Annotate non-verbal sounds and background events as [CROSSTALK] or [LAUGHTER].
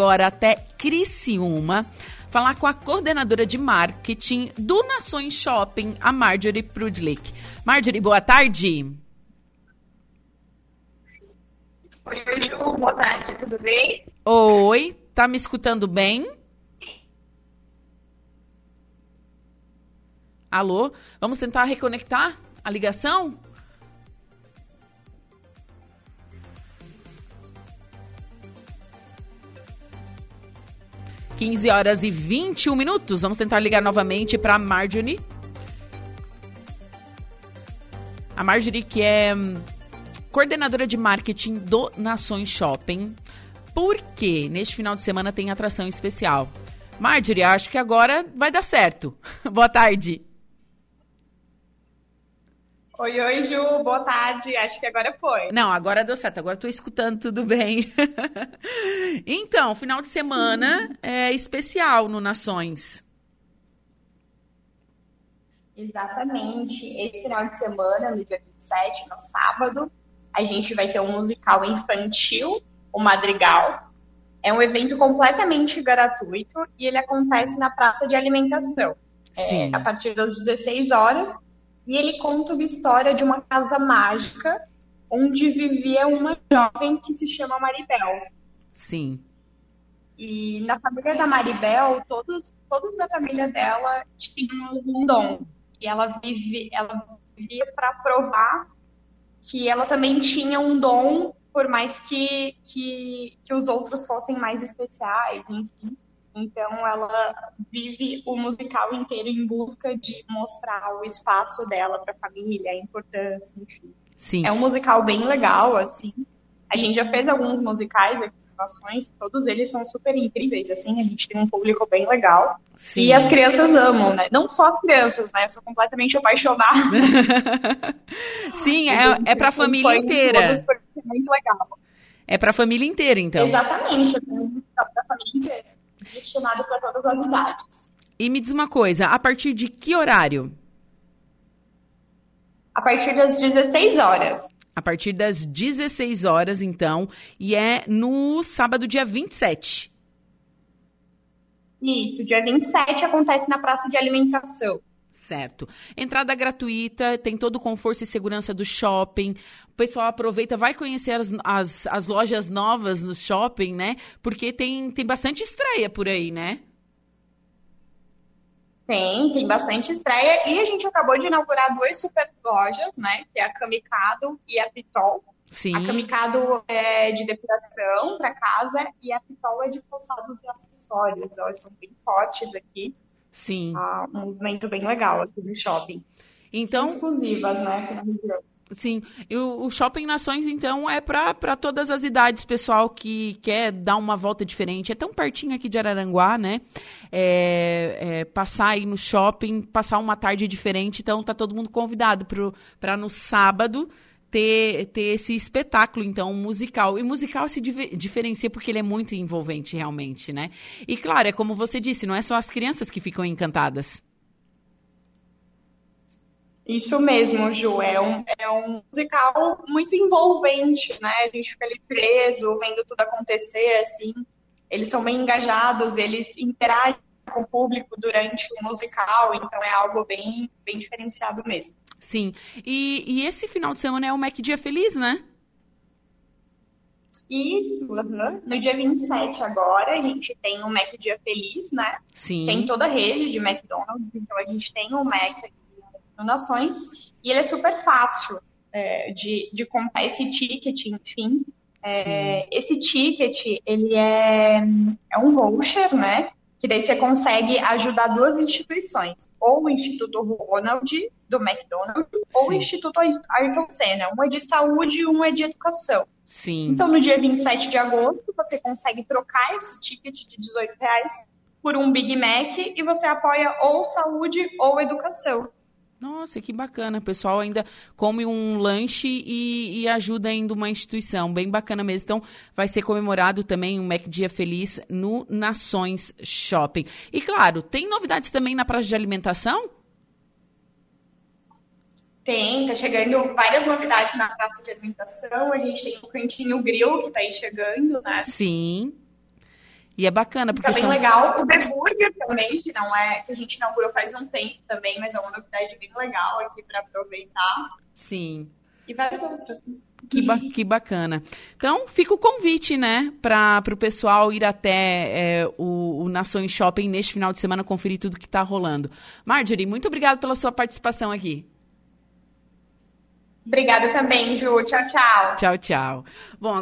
agora até Criciúma falar com a coordenadora de marketing do Nações Shopping, a Marjorie Prudlick. Marjorie, boa tarde. Oi, Ju, boa tarde, tudo bem? Oi, tá me escutando bem? Alô? Vamos tentar reconectar a ligação? 15 horas e 21 minutos. Vamos tentar ligar novamente para Marjorie. A Marjorie, que é hum, coordenadora de marketing do Nações Shopping. Porque neste final de semana tem atração especial. Marjorie, acho que agora vai dar certo. [LAUGHS] Boa tarde. Oi, oi, Ju, boa tarde. Acho que agora foi. Não, agora deu certo, agora estou escutando tudo bem. [LAUGHS] então, final de semana é especial no Nações. Exatamente. Esse final de semana, no dia 27, no sábado, a gente vai ter um musical infantil, o Madrigal. É um evento completamente gratuito e ele acontece na praça de alimentação. É, a partir das 16 horas e ele conta uma história de uma casa mágica onde vivia uma jovem que se chama Maribel. Sim. E na família da Maribel, todos, todos da família dela tinham um dom. E ela, vive, ela vivia para provar que ela também tinha um dom, por mais que, que, que os outros fossem mais especiais, enfim. Então, ela vive o musical inteiro em busca de mostrar o espaço dela para a família, a importância, enfim. Sim. É um musical bem legal, assim. A gente já fez alguns musicais aqui todos eles são super incríveis, assim, a gente tem um público bem legal. Sim. E as crianças amam, né? Não só as crianças, né? Eu sou completamente apaixonada. [LAUGHS] Sim, é, é pra família inteira. Todos, é muito legal. É pra família inteira, então. Exatamente, é um da família inteira destinado para todas as idades. E me diz uma coisa, a partir de que horário? A partir das 16 horas. A partir das 16 horas, então, e é no sábado, dia 27. Isso, dia 27 acontece na praça de alimentação. Certo. Entrada gratuita, tem todo o conforto e segurança do shopping. O pessoal aproveita, vai conhecer as, as, as lojas novas no shopping, né? Porque tem, tem bastante estreia por aí, né? Tem, tem bastante estreia. E a gente acabou de inaugurar duas super lojas, né? Que é a Kamikado e a Pitol. Sim. A Kamikado é de decoração para casa e a Pitol é de calçados e acessórios. Elas são bem fortes aqui. Sim. Ah, um movimento bem legal aqui no shopping. Então, São exclusivas, né, aqui na região. Sim, e o, o Shopping Nações, então, é para todas as idades, pessoal que quer dar uma volta diferente. É tão pertinho aqui de Araranguá, né? É, é, passar aí no shopping, passar uma tarde diferente. Então, tá todo mundo convidado para no sábado ter, ter esse espetáculo, então, musical. E musical se diferencia porque ele é muito envolvente, realmente, né? E claro, é como você disse, não é só as crianças que ficam encantadas. Isso mesmo, Ju. É um, é um musical muito envolvente, né? A gente fica ali preso, vendo tudo acontecer, assim. Eles são bem engajados, eles interagem com o público durante o musical, então é algo bem, bem diferenciado mesmo. Sim. E, e esse final de semana é o Mac Dia Feliz, né? Isso, uhum. no dia 27 agora, a gente tem o Mac Dia Feliz, né? Sim. Tem toda a rede de McDonald's, então a gente tem o Mac aqui no Nações, e ele é super fácil é, de, de comprar esse ticket, enfim. É, esse ticket, ele é, é um voucher, né? Que daí você consegue ajudar duas instituições, ou o Instituto Ronald, do McDonald's, Sim. ou o Instituto Ayrton Senna. Um é de saúde e um é de educação. Sim. Então, no dia 27 de agosto, você consegue trocar esse ticket de 18 reais por um Big Mac e você apoia ou saúde ou educação. Nossa, que bacana. O pessoal ainda come um lanche e, e, ajuda ainda uma instituição. Bem bacana mesmo. Então, vai ser comemorado também o Mac Dia Feliz no Nações Shopping. E, claro, tem novidades também na praça de alimentação? Tem, tá chegando várias novidades na praça de alimentação. A gente tem o Cantinho Grill, que tá aí chegando, né? Sim. E é bacana, porque. Tá bem são... legal. O The Que não é. que a gente inaugurou faz um tempo também, mas é uma novidade bem legal aqui para aproveitar. Sim. E várias outras. Que, ba que bacana. Então, fica o convite, né, para o pessoal ir até é, o, o Nações Shopping neste final de semana conferir tudo que está rolando. Marjorie, muito obrigada pela sua participação aqui. Obrigada também, Ju. Tchau, tchau. Tchau, tchau. Bom,